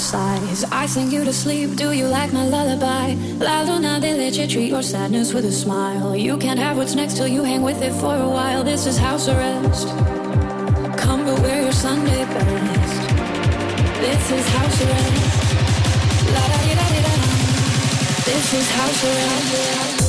sighs. I sing you to sleep. Do you like my lullaby? La luna de leche, treat your sadness with a smile. You can't have what's next till you hang with it for a while. This is house arrest. Come but wear your Sunday best. This is house arrest. La da da da. This is house arrest.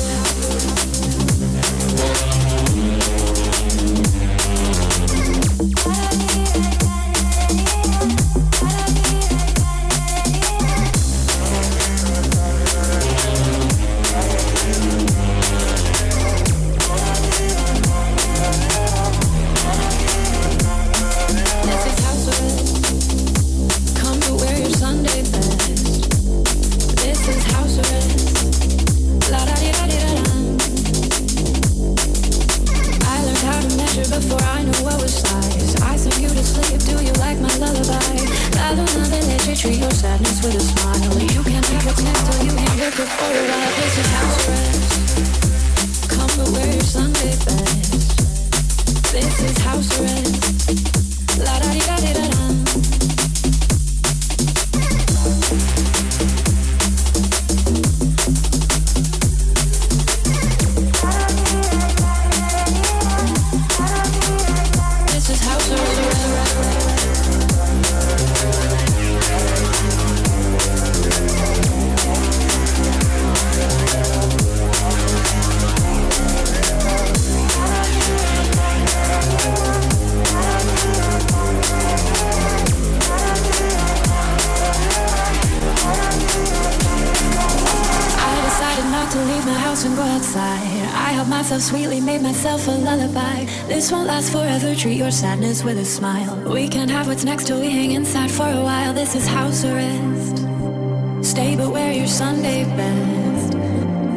Sadness with a smile. We can't have what's next till we hang inside for a while. This is house arrest. Stay but wear your Sunday best.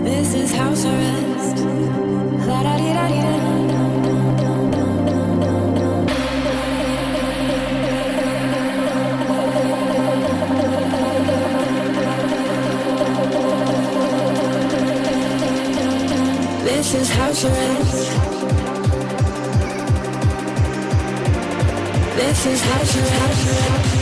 This is house arrest. This is house arrest. This is house arrest.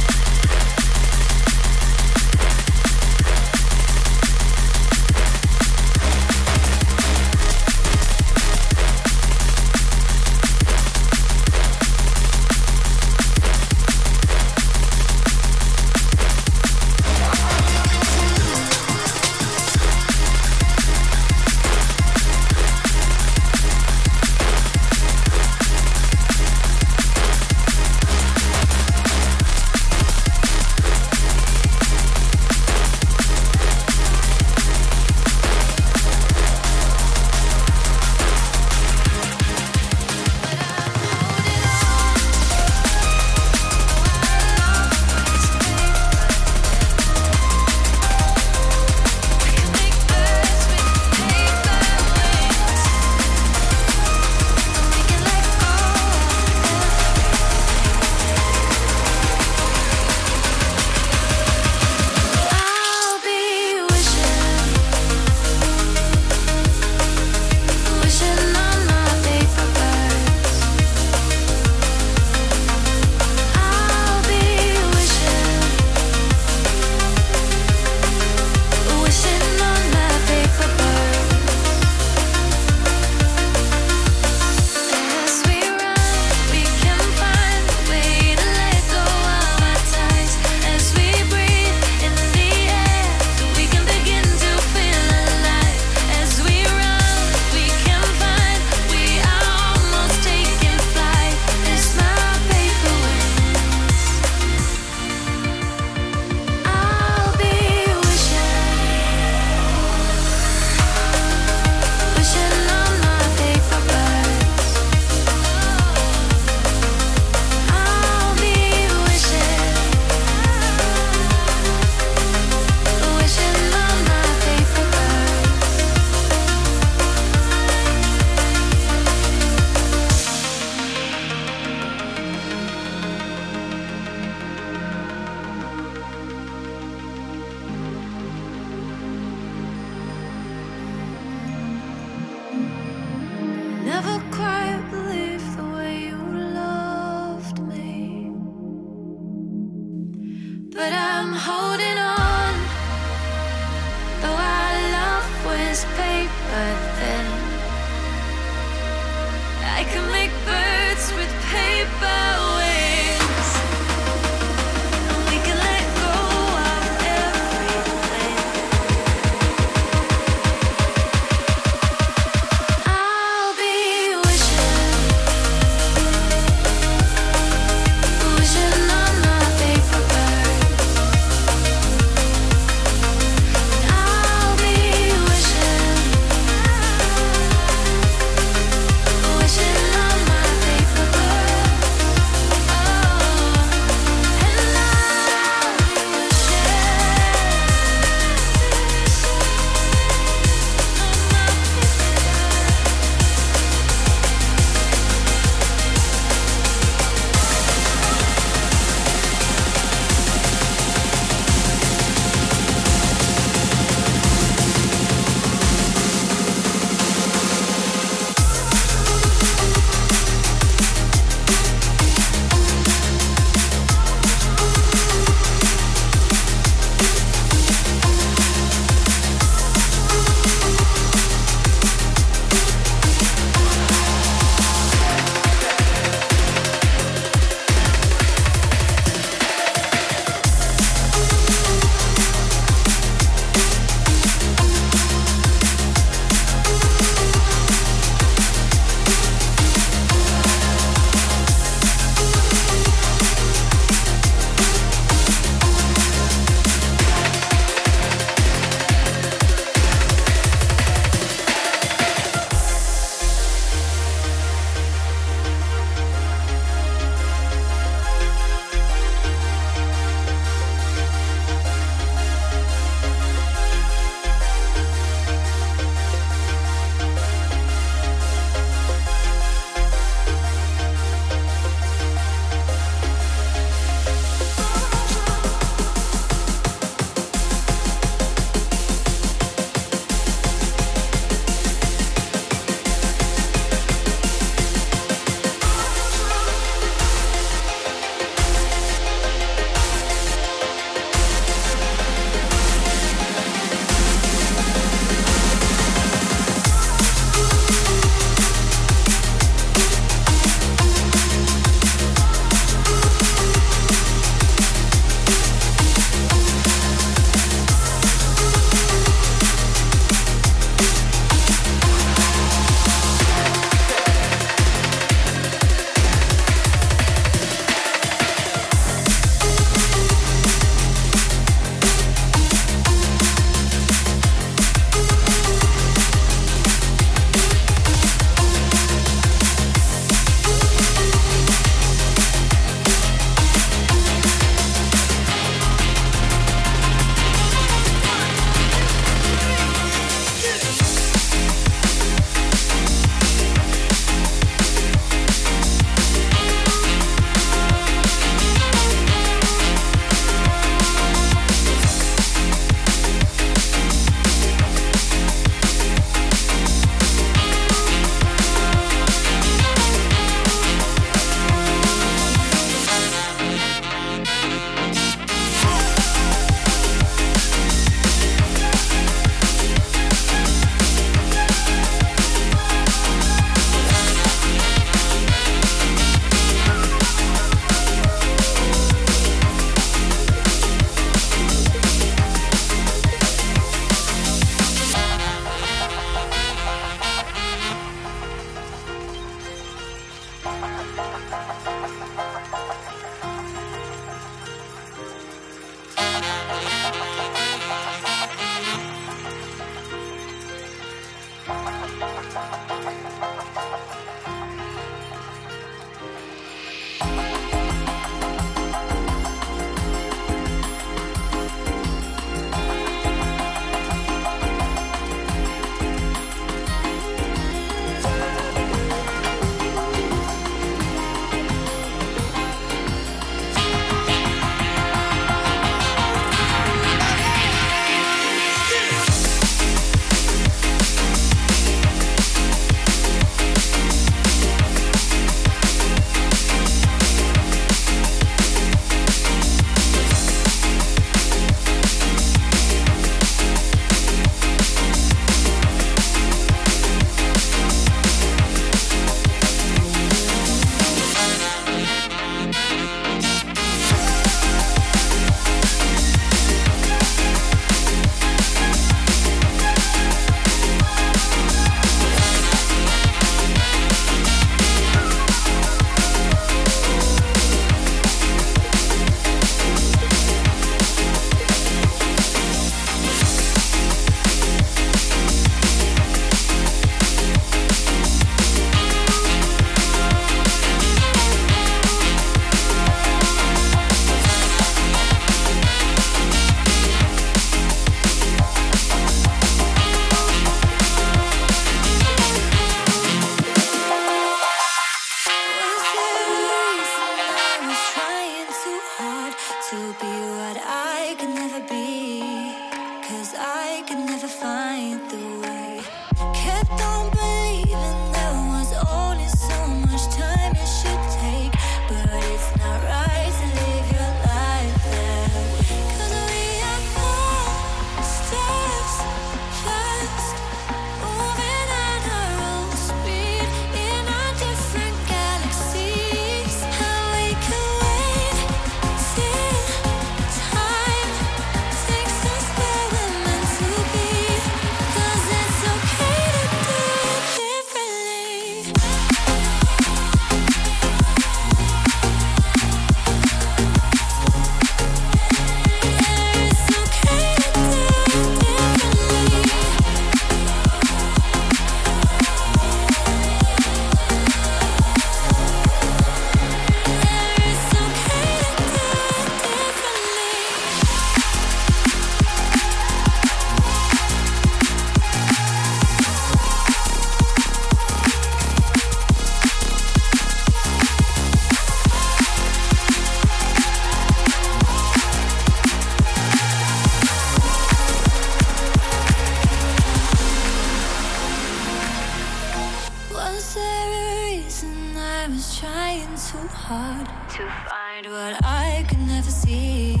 hard to find what I could never see.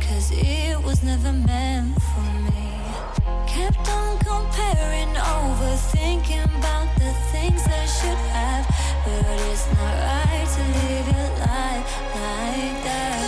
Cause it was never meant for me. Kept on comparing, overthinking about the things I should have. But it's not right to live your life like that.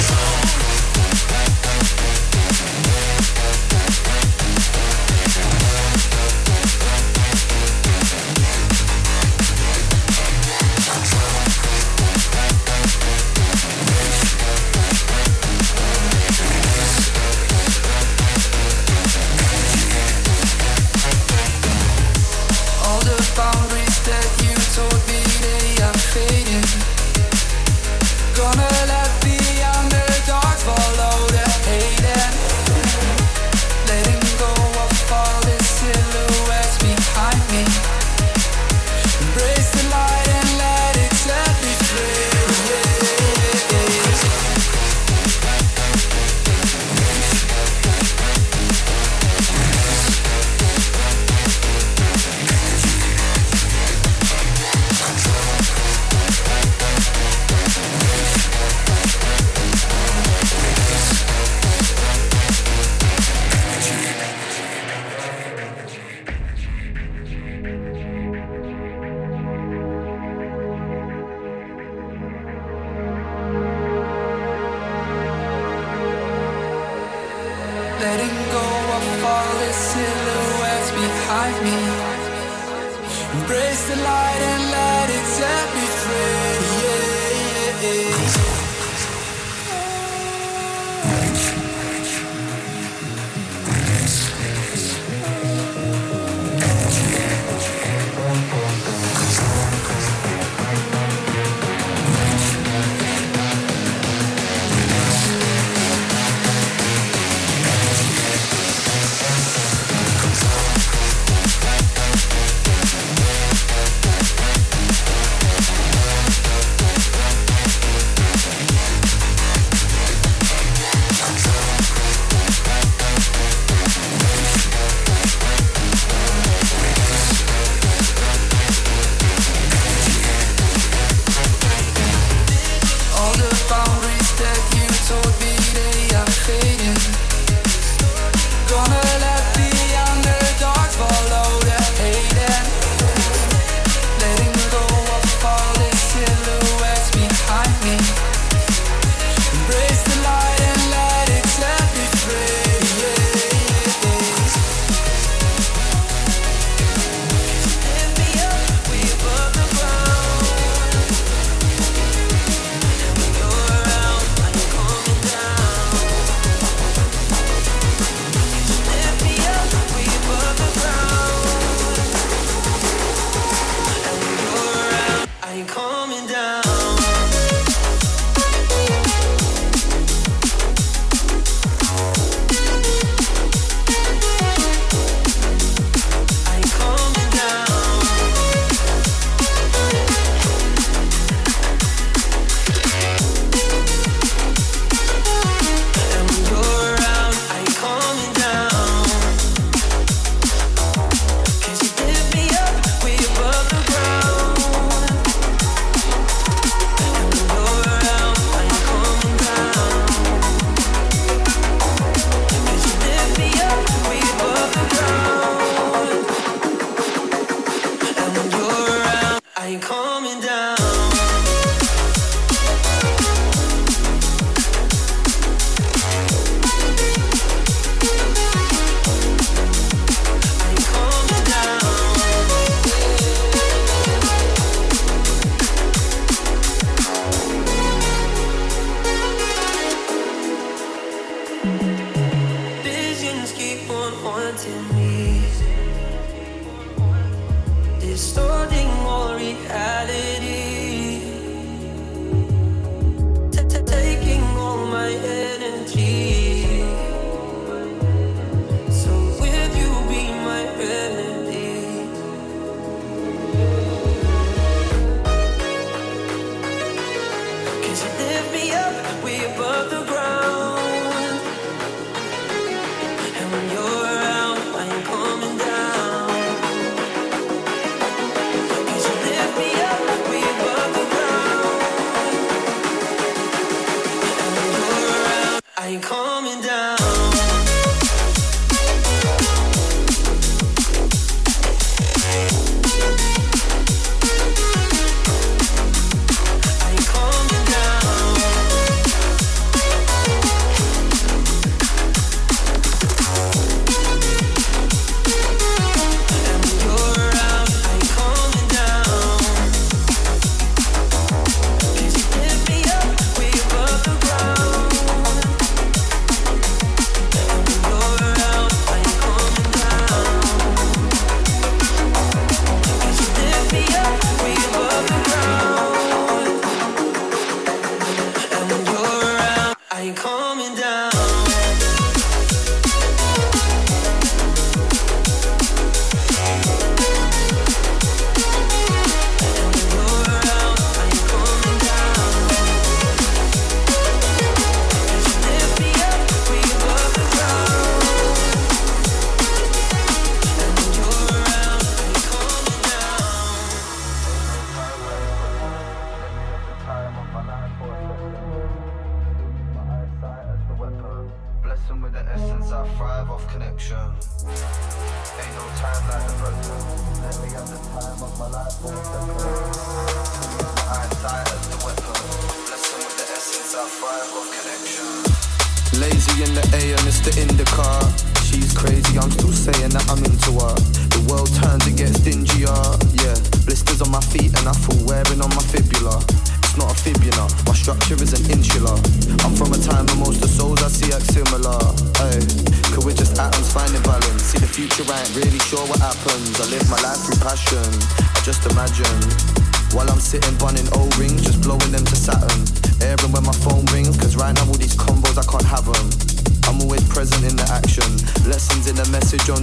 Soul.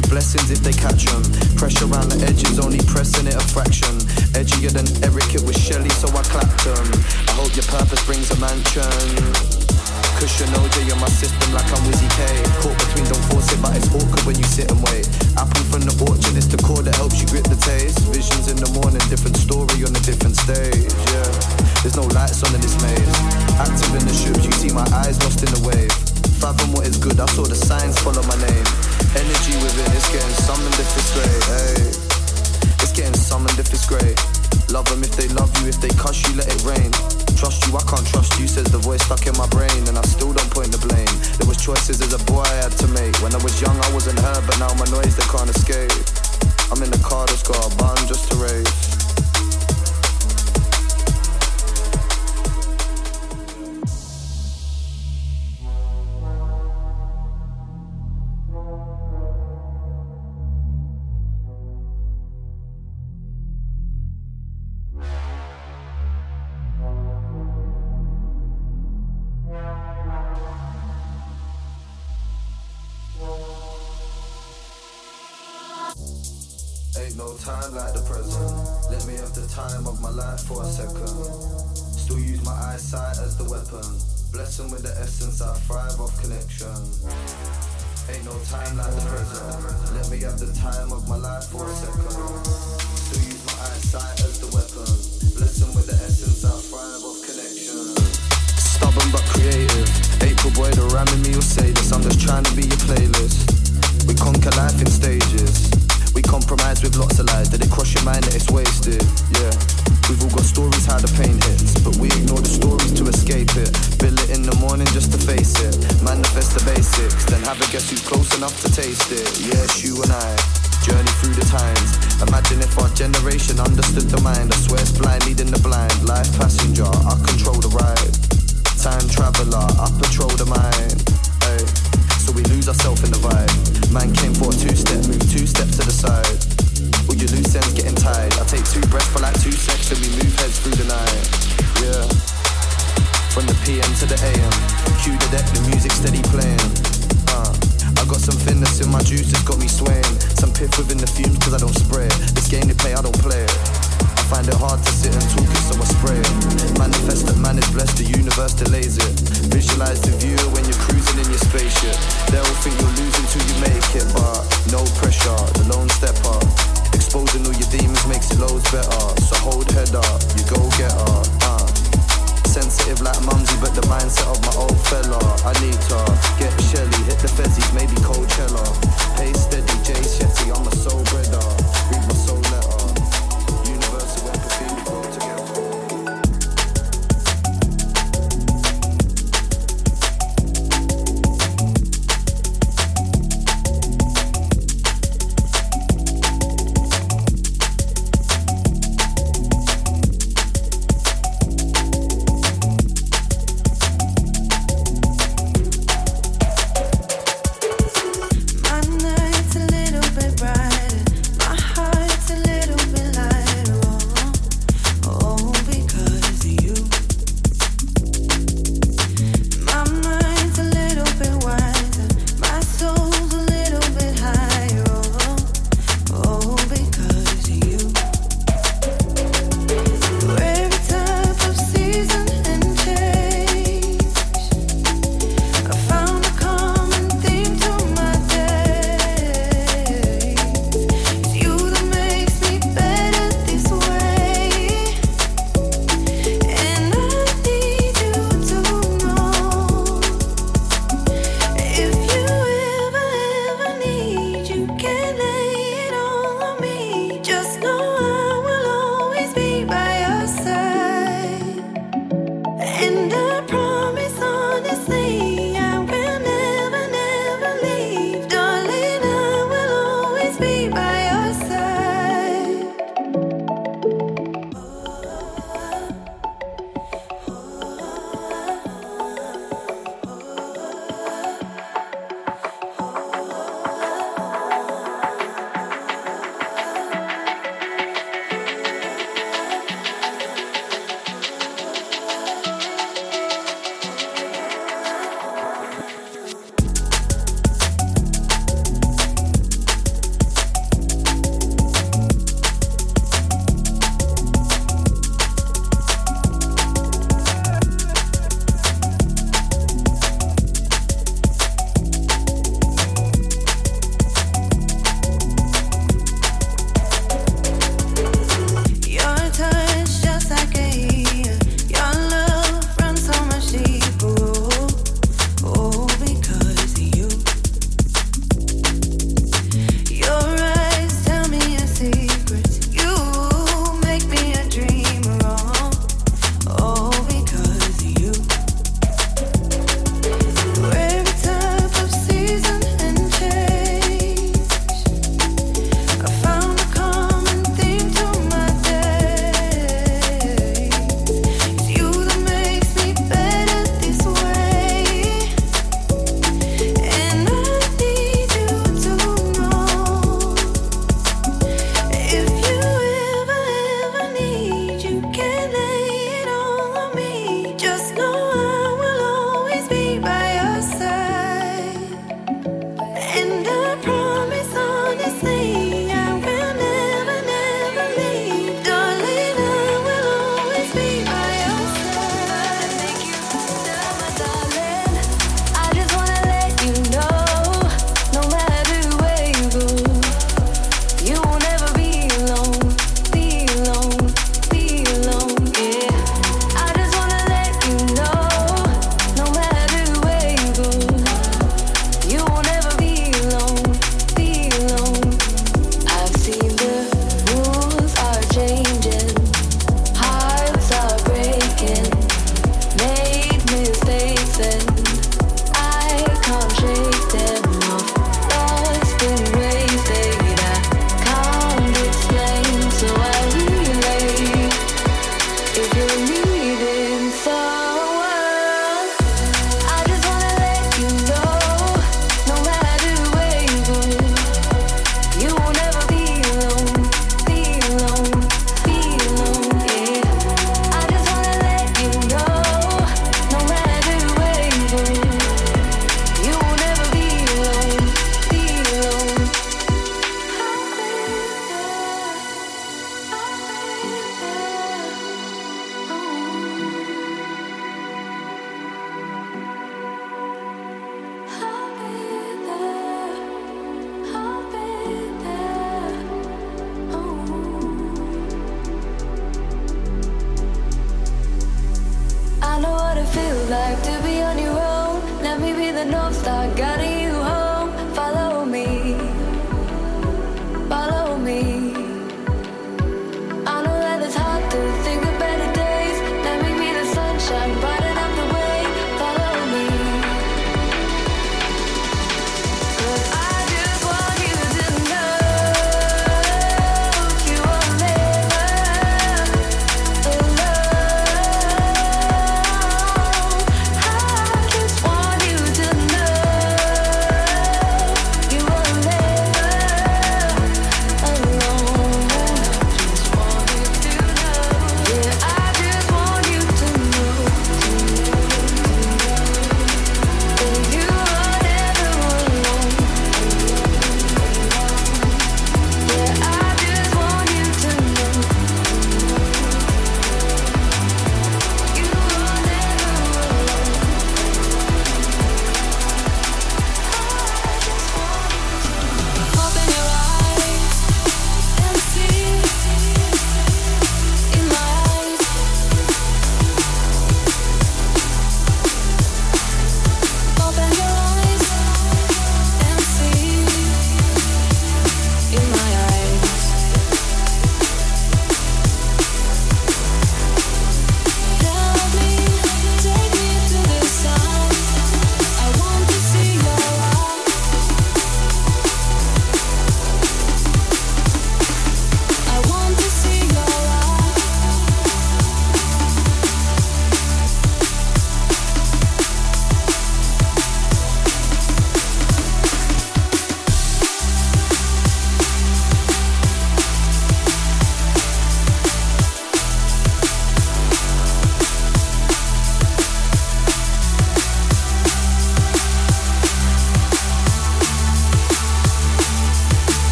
Only blessings if they catch them. Pressure around the edges, only pressing it a fraction. Edgier than Eric, it was Shelly, so I clapped them. I hope your purpose brings a mansion. Cushion OJ on my system like I'm Wizzy K. Caught between, don't force it, but it's awkward when you sit and wait. Apple from the orchard, it's the core that helps you grip the taste. Visions in the morning, different story on a different stage. Yeah, there's no lights on in this maze. Active in the ships, you see my eyes lost in the wave. Fathom what is good, I saw the signs follow my name. Energy within, it's getting summoned if it's great. Hey, it's getting summoned if it's great. Love them if they love you, if they cuss you, let it rain. Trust you, I can't trust you, says the voice stuck in my brain, and I still don't point the blame. There was choices as a boy I had to make. When I was young, I wasn't heard, but now my noise they can't escape. I'm in the car that's got a bun just to race.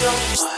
your mind.